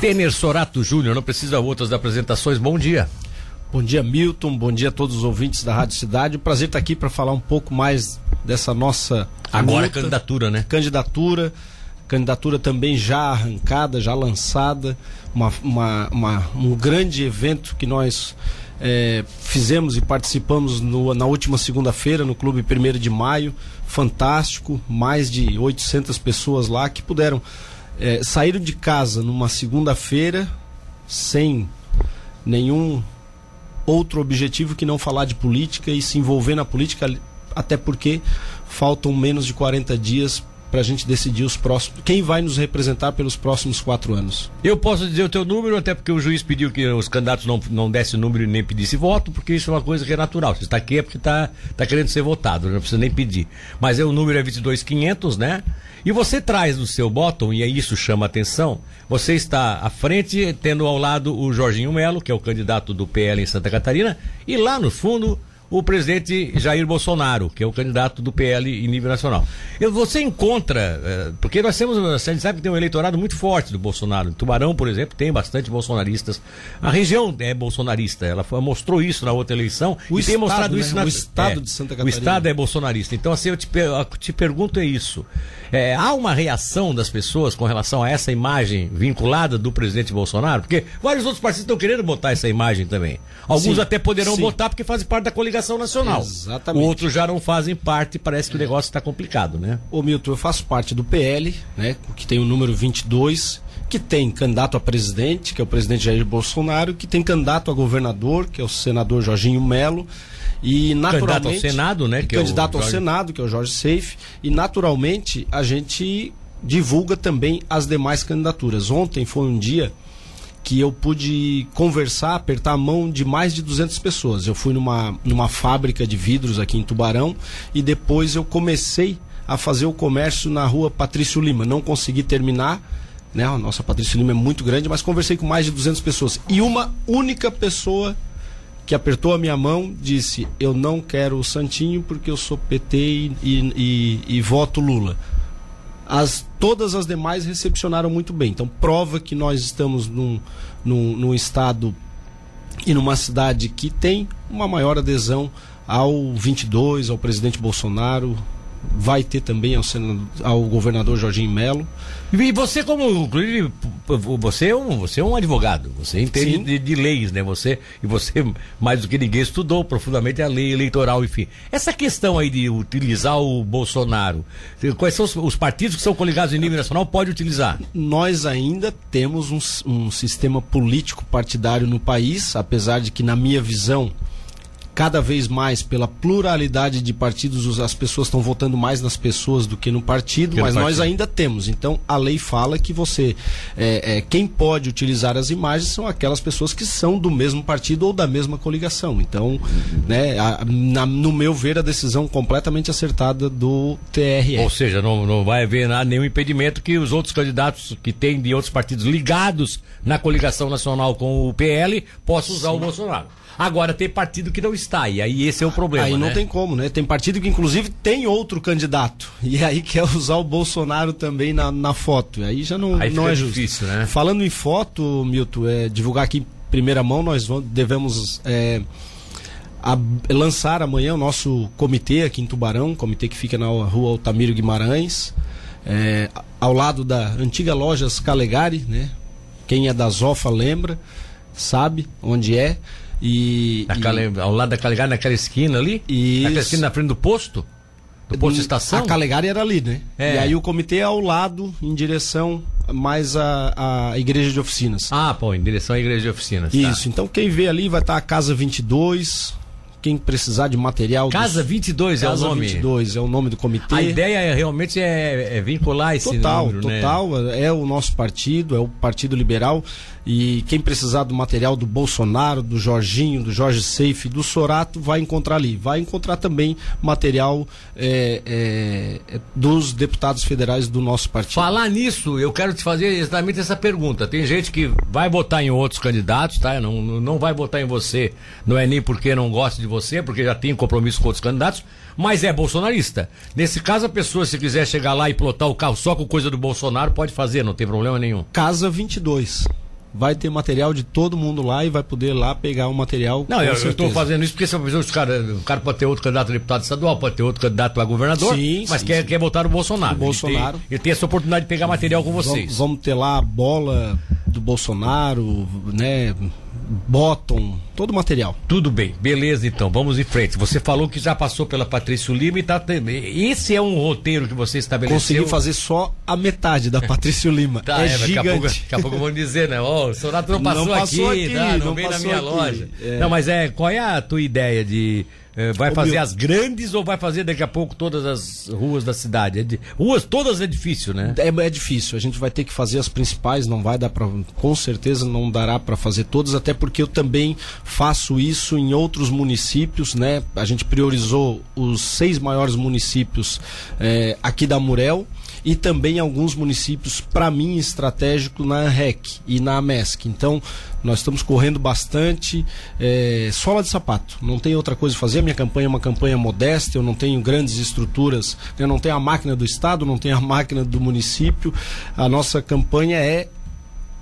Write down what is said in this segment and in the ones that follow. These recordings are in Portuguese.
Tener Sorato Júnior, não precisa outras apresentações. Bom dia. Bom dia, Milton. Bom dia a todos os ouvintes da Rádio Cidade. Prazer estar aqui para falar um pouco mais dessa nossa. Agora luta, candidatura, né? Candidatura. Candidatura também já arrancada, já lançada. Uma, uma, uma um grande evento que nós é, fizemos e participamos no, na última segunda-feira no Clube 1 de Maio. Fantástico. Mais de 800 pessoas lá que puderam é, sair de casa numa segunda-feira sem nenhum outro objetivo que não falar de política e se envolver na política, até porque faltam menos de 40 dias para a gente decidir os próximos, quem vai nos representar pelos próximos quatro anos. Eu posso dizer o teu número, até porque o juiz pediu que os candidatos não, não dessem número e nem pedissem voto, porque isso é uma coisa que é natural. Se está aqui é porque está tá querendo ser votado, não precisa nem pedir. Mas é, o número é 22500, né? E você traz no seu bottom, e isso chama atenção, você está à frente, tendo ao lado o Jorginho Melo, que é o candidato do PL em Santa Catarina, e lá no fundo o presidente Jair Bolsonaro, que é o candidato do PL em nível nacional. Você encontra, eh, porque nós temos, a gente sabe que tem um eleitorado muito forte do Bolsonaro. Em Tubarão, por exemplo, tem bastante bolsonaristas. A região é bolsonarista, ela mostrou isso na outra eleição o e estado, tem mostrado né? isso na o estado é, de Santa Catarina. O estado é bolsonarista. Então, assim, eu te, eu te pergunto é isso. É, há uma reação das pessoas com relação a essa imagem vinculada do presidente Bolsonaro? Porque vários outros partidos estão querendo botar essa imagem também. Alguns sim, até poderão sim. botar porque fazem parte da coligação nacional. Exatamente. Outros já não fazem parte, parece que o negócio está complicado, né? Ô Milton, eu faço parte do PL, né, que tem o número 22, que tem candidato a presidente, que é o presidente Jair Bolsonaro, que tem candidato a governador, que é o senador Jorginho Melo, e naturalmente. Candidato ao Senado, né? Que candidato é ao Senado, que é o Jorge Seife. E naturalmente a gente divulga também as demais candidaturas. Ontem foi um dia que eu pude conversar, apertar a mão de mais de 200 pessoas. Eu fui numa, numa fábrica de vidros aqui em Tubarão e depois eu comecei a fazer o comércio na rua Patrício Lima. Não consegui terminar, né? A nossa Patrício Lima é muito grande, mas conversei com mais de 200 pessoas. E uma única pessoa que apertou a minha mão disse: Eu não quero o Santinho porque eu sou PT e, e, e, e voto Lula. As, todas as demais recepcionaram muito bem. Então, prova que nós estamos num, num, num estado e numa cidade que tem uma maior adesão ao 22, ao presidente Bolsonaro, vai ter também ao, senador, ao governador Jorginho Melo. E você como você é um, você é um advogado, você entende de, de, leis, né? Você e você mais do que ninguém estudou profundamente a lei eleitoral, enfim. Essa questão aí de utilizar o Bolsonaro, quais são os, os partidos que são coligados em nível nacional pode utilizar? Nós ainda temos um, um sistema político partidário no país, apesar de que na minha visão cada vez mais pela pluralidade de partidos, as pessoas estão votando mais nas pessoas do que no partido, que mas no partido. nós ainda temos. Então a lei fala que você. É, é, quem pode utilizar as imagens são aquelas pessoas que são do mesmo partido ou da mesma coligação. Então, né, a, na, no meu ver, a decisão completamente acertada do TRE. Ou seja, não, não vai haver nada, nenhum impedimento que os outros candidatos que têm de outros partidos ligados na coligação nacional com o PL possam usar Sim. o Bolsonaro. Agora tem partido que não está, e aí esse é o problema. Aí não né? tem como, né? Tem partido que inclusive tem outro candidato. E aí quer usar o Bolsonaro também na, na foto. E aí já não, aí não é justo. Difícil, né? Falando em foto, Milton, é, divulgar aqui em primeira mão, nós vamos, devemos. É, a, lançar amanhã o nosso comitê aqui em Tubarão, comitê que fica na rua Altamiro Guimarães, é, ao lado da antiga lojas Calegari, né? Quem é da Zofa lembra, sabe onde é. E, e... Ao lado da Calegari, naquela esquina ali? Isso. Naquela esquina na frente do posto? Do posto de estação? A Calegari era ali, né? É. E aí o comitê é ao lado, em direção mais à, à igreja de oficinas. Ah, pô, em direção à igreja de oficinas. Tá. Isso, tá. então quem vê ali vai estar a Casa 22, quem precisar de material. Casa dos... 22 Casa é o nome. 22 é o nome do comitê. A ideia é, realmente é, é vincular esse total, número, Total, né? é o nosso partido, é o Partido Liberal. E quem precisar do material do Bolsonaro, do Jorginho, do Jorge Seife, do Sorato, vai encontrar ali. Vai encontrar também material é, é, dos deputados federais do nosso partido. Falar nisso, eu quero te fazer exatamente essa pergunta. Tem gente que vai votar em outros candidatos, tá? Não, não vai votar em você, não é nem porque não gosta de você você, porque já tem compromisso com outros candidatos, mas é bolsonarista. Nesse caso, a pessoa, se quiser chegar lá e plotar o carro só com coisa do Bolsonaro, pode fazer, não tem problema nenhum. Casa 22 vai ter material de todo mundo lá e vai poder lá pegar o material. Não, eu estou fazendo isso porque se os cara, o cara pode ter outro candidato a deputado estadual, pode ter outro candidato a governador, sim, mas sim, quer, sim. quer votar no Bolsonaro. O Bolsonaro. Ele tem, ele tem, essa oportunidade de pegar material com vocês. Vamos, vamos ter lá a bola do Bolsonaro, né? Bottom, todo o material. Tudo bem, beleza então, vamos em frente. Você falou que já passou pela Patrício Lima e tá. Esse é um roteiro que você estabeleceu. Consegui fazer só a metade da Patrício Lima. tá, é, é gigante. Daqui a, pouco, daqui a pouco vão dizer, né? Ó, oh, o Sonato não passou, não passou aqui, aqui tá, não, não veio na minha aqui. loja. É. Não, mas é, qual é a tua ideia de vai fazer as grandes ou vai fazer daqui a pouco todas as ruas da cidade? É de... Ruas todas é difícil, né? É, é difícil. A gente vai ter que fazer as principais, não vai dar para, com certeza não dará para fazer todas, até porque eu também faço isso em outros municípios, né? A gente priorizou os seis maiores municípios é, aqui da Murel e também alguns municípios, para mim, estratégico na REC e na MESC. Então, nós estamos correndo bastante, é, sola de sapato, não tem outra coisa a fazer. A minha campanha é uma campanha modesta, eu não tenho grandes estruturas, eu não tenho a máquina do Estado, não tenho a máquina do município. A nossa campanha é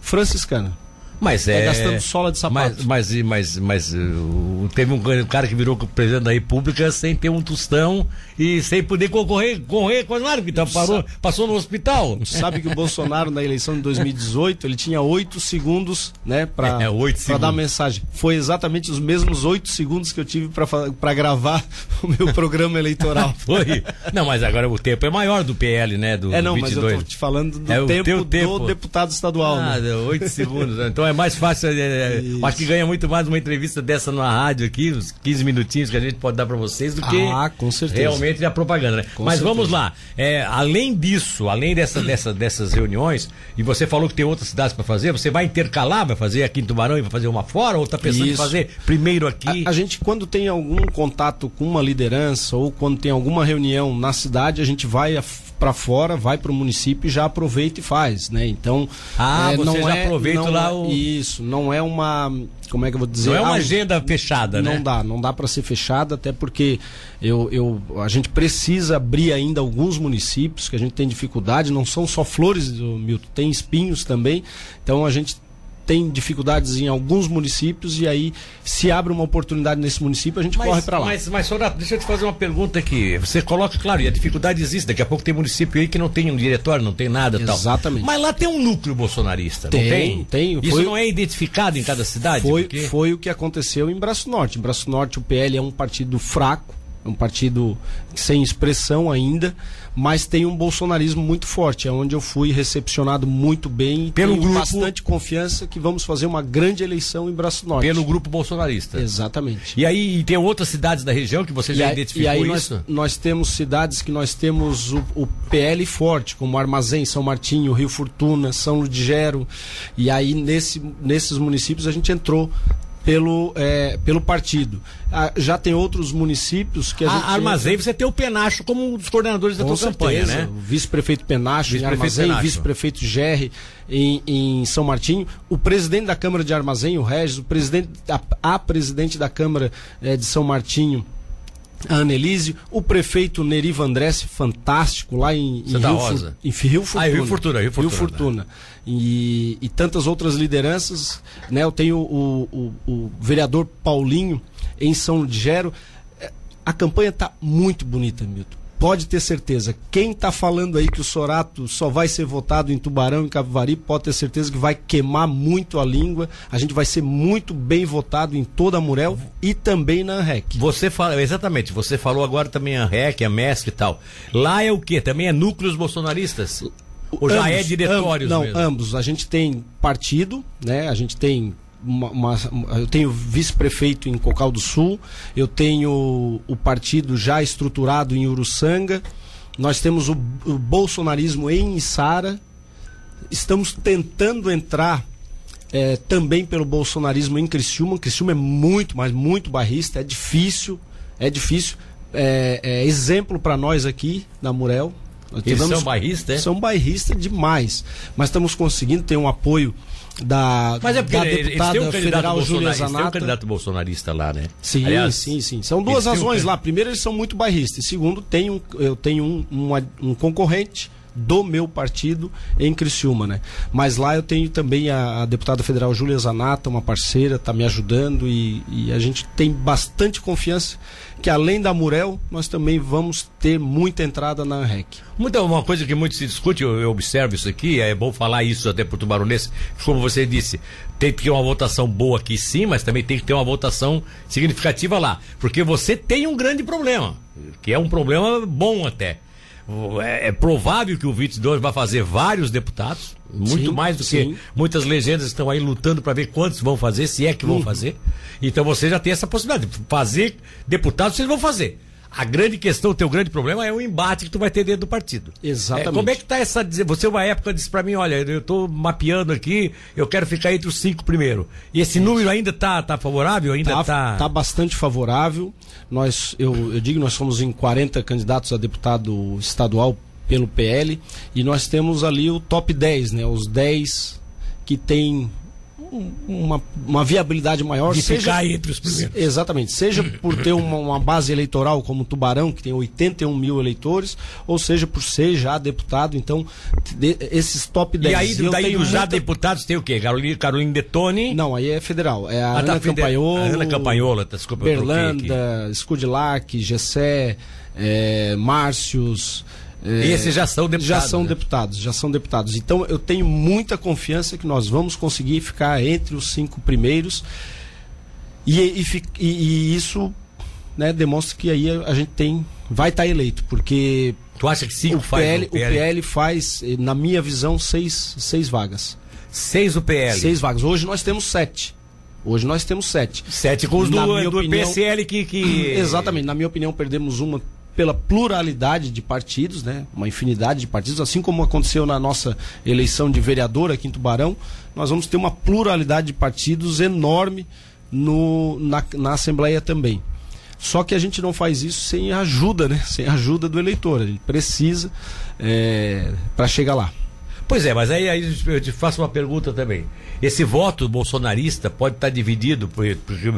franciscana. Mas é. é gastando sola de sapato. Mas, mas, mas, mas uh, teve um cara que virou presidente da República sem ter um tostão e sem poder concorrer, correr com nada, porque então parou, passou no hospital. Sabe que o Bolsonaro, na eleição de 2018, ele tinha oito segundos, né, para é, dar mensagem. Foi exatamente os mesmos oito segundos que eu tive para gravar o meu programa eleitoral. Foi. Não, mas agora o tempo é maior do PL, né? Do, é, não, do mas eu tô te falando do é tempo, tempo do deputado estadual. Ah, né? oito segundos. Né? Então é mais fácil. É, é acho que ganha muito mais uma entrevista dessa na rádio aqui, uns 15 minutinhos que a gente pode dar para vocês, do que ah, realmente a propaganda. Né? Mas certeza. vamos lá. É, além disso, além dessa, dessa, dessas reuniões, e você falou que tem outras cidades para fazer, você vai intercalar, vai fazer aqui em Tubarão e vai fazer uma fora, ou está pensando Isso. em fazer primeiro aqui? A, a gente, quando tem algum contato com uma liderança ou quando tem alguma reunião na cidade, a gente vai para fora, vai para o município e já aproveita e faz, né? Então, ah, é, você não já é, aproveita não lá é, o isso, não é uma, como é que eu vou dizer? Não é uma ah, agenda fechada, não né? Não dá, não dá para ser fechada, até porque eu, eu, a gente precisa abrir ainda alguns municípios que a gente tem dificuldade, não são só flores, Milton, tem espinhos também. Então a gente tem dificuldades em alguns municípios e aí se abre uma oportunidade nesse município a gente mas, corre para lá. Mas, mas Sonato, deixa eu te fazer uma pergunta aqui. Você coloca, claro, e a dificuldade existe. Daqui a pouco tem município aí que não tem um diretório, não tem nada Exatamente. tal. Mas lá tem um núcleo bolsonarista, tem, não tem? Tem. Isso foi, não é identificado em cada cidade? Foi, porque... foi o que aconteceu em Braço Norte. Em Braço Norte o PL é um partido fraco, é um partido sem expressão ainda mas tem um bolsonarismo muito forte, é onde eu fui recepcionado muito bem pelo grupo bastante confiança que vamos fazer uma grande eleição em Braço Norte. Pelo grupo bolsonarista. Exatamente. E aí e tem outras cidades da região que você já e identificou e aí isso? Nós, nós temos cidades que nós temos o, o, PL forte, como Armazém, São Martinho, Rio Fortuna, São Ludgero, e aí nesse, nesses municípios a gente entrou pelo, é, pelo partido. Ah, já tem outros municípios que a, a gente. Armazém, você tem o Penacho como um dos coordenadores da tua campanha, né? O vice-prefeito Penacho vice em Armazém, vice-prefeito Gerri em, em, São Martinho, o presidente da Câmara de Armazém, o Regis, o presidente, a, a presidente da Câmara é, de São Martinho, a Anelise, o prefeito Neriva Andresse, fantástico, lá em, em Rio, Rosa. em Rio Fortuna. Ah, Rio Fortuna, Rio Fortuna. Rio Fortuna. Né? E, e, tantas outras lideranças, né? Eu tenho o, o, o vereador Paulinho em São Ligero. É, a campanha está muito bonita, Milton pode ter certeza. Quem está falando aí que o Sorato só vai ser votado em Tubarão e Capivari, pode ter certeza que vai queimar muito a língua. A gente vai ser muito bem votado em toda a Murel e também na ANREC. Você fala, exatamente, você falou agora também a ANREC, a MESC e tal. Lá é o que? Também é núcleos bolsonaristas? Ou já é diretórios Não, mesmo? ambos. A gente tem partido, né? A gente tem uma, uma, eu tenho vice-prefeito em Cocal do Sul, eu tenho o partido já estruturado em Uruçanga, nós temos o, o bolsonarismo em Içara, estamos tentando entrar é, também pelo bolsonarismo em Criciúma. Criciúma é muito, mas muito barrista, é difícil, é difícil. É, é exemplo para nós aqui na Murel. Eles são bairristas, é? São bairristas demais, mas estamos conseguindo ter um apoio da, Mas é porque da deputada um federal Júlia bolsonarista, tem um Zanata. candidato bolsonarista lá, né? Sim, Aliás, sim, sim. São duas um razões can- lá. Primeiro, eles são muito bairristas. Segundo, tem um, eu tenho um, uma- um concorrente do meu partido em Criciúma, né? Mas lá eu tenho também a, a deputada federal Júlia Zanata, uma parceira, está me ajudando e, e a gente tem bastante confiança que além da Murel, nós também vamos ter muita entrada na ANREC. Muita, uma coisa que muito se discute, eu, eu observo isso aqui, é bom falar isso até para o Tubaronense, como você disse, tem que ter uma votação boa aqui sim, mas também tem que ter uma votação significativa lá. Porque você tem um grande problema, que é um problema bom até. É, é provável que o 22 vai fazer vários deputados, muito Sim, mais do que sim. muitas legendas estão aí lutando para ver quantos vão fazer, se é que vão fazer. Então você já tem essa possibilidade. de Fazer deputados, vocês vão fazer. A grande questão, o teu grande problema é o embate que tu vai ter dentro do partido. Exatamente. É, como é que tá essa. Você, uma época, disse para mim: olha, eu tô mapeando aqui, eu quero ficar entre os cinco primeiro. E esse número ainda tá, tá favorável? Ainda Tá, tá. tá bastante favorável. Nós, eu, eu digo, nós somos em 40 candidatos a deputado estadual pelo PL e nós temos ali o top 10, né? Os 10 que tem uma, uma viabilidade maior. de ficar entre os primeiros. Exatamente. Seja por ter uma, uma base eleitoral como Tubarão, que tem 81 mil eleitores, ou seja por ser já deputado. Então, de- esses top 10. E aí, eu daí dos já muita- deputados tem o quê? Carolina, Carolina Detone. Não, aí é federal. É a Ah, tá, Ana Campanholo. a Ana Campanhola, tá, desculpa. Berlanda, Scudilac, Gessé, é, Márcios. É, Esses já são deputados, Já são né? deputados, já são deputados. Então eu tenho muita confiança que nós vamos conseguir ficar entre os cinco primeiros. E, e, e- e isso né, demonstra que aí a gente tem. Vai estar eleito, porque Tu acha que cinco o faz PL, o o PL? PL faz, na minha visão, seis, seis vagas. Seis o PL. Seis vagas. Hoje nós temos sete. Hoje nós temos sete. Sete com os Na do, do opinião- PSL que. que... Exatamente. Na minha opinião, perdemos uma pela pluralidade de partidos, né? Uma infinidade de partidos, assim como aconteceu na nossa eleição de vereador aqui em Tubarão, nós vamos ter uma pluralidade de partidos enorme no, na, na Assembleia também. Só que a gente não faz isso sem ajuda, né? Sem ajuda do eleitor. A gente precisa para chegar lá. Pois é, mas aí, aí eu te faço uma pergunta também. Esse voto bolsonarista pode estar dividido, por- porque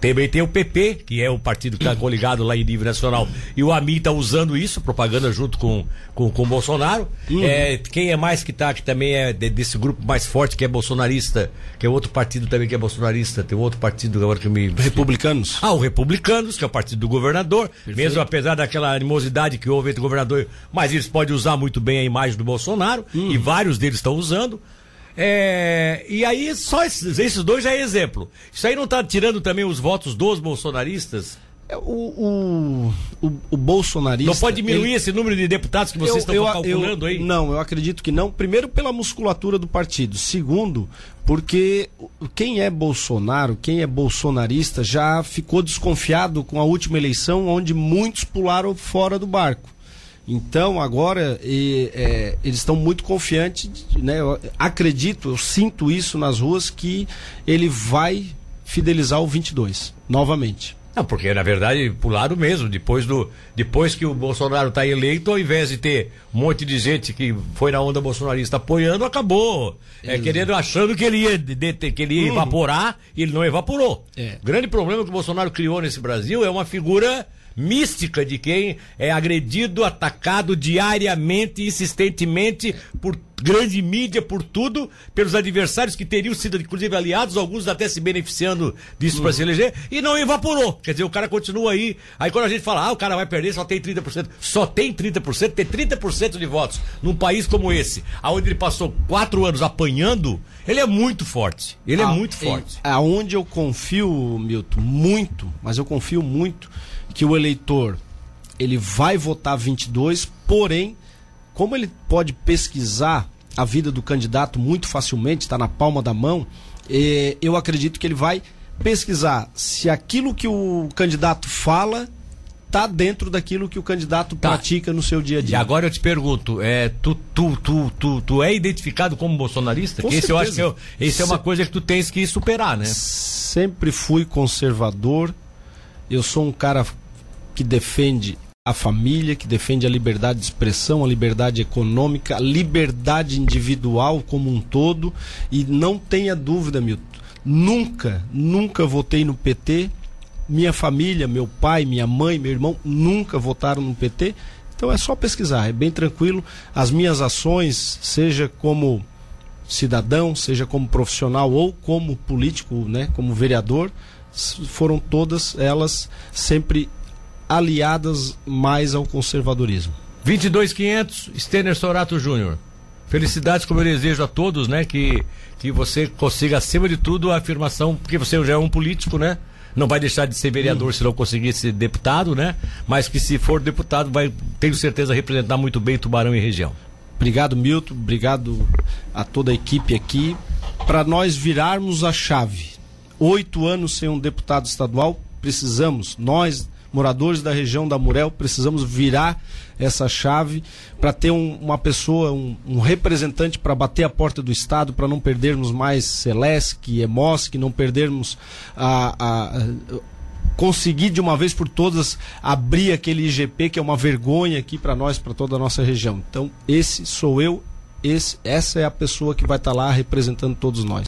também tem o PP, que é o partido que está coligado lá em nível nacional, e o AMI está usando isso, propaganda junto com, com, com o Bolsonaro. É, quem é mais que está, que também é de- desse grupo mais forte, que é bolsonarista, que é outro partido também que é bolsonarista, tem outro partido agora que me. Republicanos. Ah, o Republicanos, que é o partido do governador, mesmo apesar daquela animosidade que houve entre o governador, mas eles podem usar muito bem a imagem do Bolsonaro, e vários deles estão usando. É, e aí, só esses, esses dois já é exemplo. Isso aí não está tirando também os votos dos bolsonaristas? É, O, o, o, o bolsonarista. Não pode diminuir ele- esse número de deputados que vocês Eu- estão eu- calculando eu- aí? Não, eu acredito que não. Primeiro, pela musculatura do partido. Segundo, porque quem é Bolsonaro, quem é bolsonarista, já ficou desconfiado com a última eleição, onde muitos pularam fora do barco. Então, agora, e, é, eles estão muito confiantes, né? Eu acredito, eu sinto isso nas ruas, que ele vai fidelizar o 22, novamente. Não, porque na verdade pularam mesmo, depois do depois que o Bolsonaro está eleito, ao invés de ter um monte de gente que foi na onda bolsonarista apoiando, acabou é, querendo achando que ele ia de- que ele ia evaporar e ele não evaporou. É. O grande problema que o Bolsonaro criou nesse Brasil é uma figura mística de quem é agredido, atacado diariamente, insistentemente por grande mídia, por tudo, pelos adversários que teriam sido inclusive aliados, alguns até se beneficiando disso para se eleger, e não evaporou. Quer dizer, o cara continua aí. Aí quando a gente fala, ah, o cara vai perder, só tem 30%. Só tem 30%, ter 30% de votos num país como esse, aonde ele passou quatro anos apanhando, ele é muito forte. Ele é Ah, muito e- forte. Aonde eu confio, Milton, muito, mas eu confio muito que o eleitor ele vai votar 22, porém, como ele pode pesquisar a vida do candidato muito facilmente, está na palma da mão, eh, eu acredito que ele vai pesquisar se aquilo que o candidato fala está dentro daquilo que o candidato Tá. pratica no seu dia a E dia. agora eu te pergunto, é, tu, tu, tu, tu, tu é identificado como bolsonarista? Com esse eu acho que eu, esse é uma coisa que tu tens que superar, né? sempre fui conservador. Eu sou um cara que defende a família, que defende a liberdade de expressão, a liberdade econômica, a liberdade individual como um todo. E não tenha dúvida, Milton, nunca, nunca votei no PT. Minha família, meu pai, minha mãe, meu irmão nunca votaram no PT. Então é só pesquisar, é bem tranquilo. As minhas ações, seja como cidadão, seja como profissional ou como político, né, como vereador, foram todas elas sempre aliadas mais ao conservadorismo. 22500, Stener Sorato Júnior. Felicidades como eu desejo a todos, né? Que, que você consiga, acima de tudo, a afirmação, porque você já é um político, né? Não vai deixar de ser vereador se não conseguir ser deputado, né? Mas que se for deputado, vai, tenho certeza, representar muito bem Tubarão e região. Obrigado, Milton. Obrigado a toda a equipe aqui. Para nós virarmos a chave. Oito anos sem um deputado estadual, precisamos, nós, moradores da região da Murel, precisamos virar essa chave para ter um, uma pessoa, um, um representante para bater a porta do Estado, para não perdermos mais Celesc, Emosk, não perdermos a, a, a conseguir de uma vez por todas abrir aquele IGP que é uma vergonha aqui para nós, para toda a nossa região. Então, esse sou eu, esse, essa é a pessoa que vai estar tá lá representando todos nós.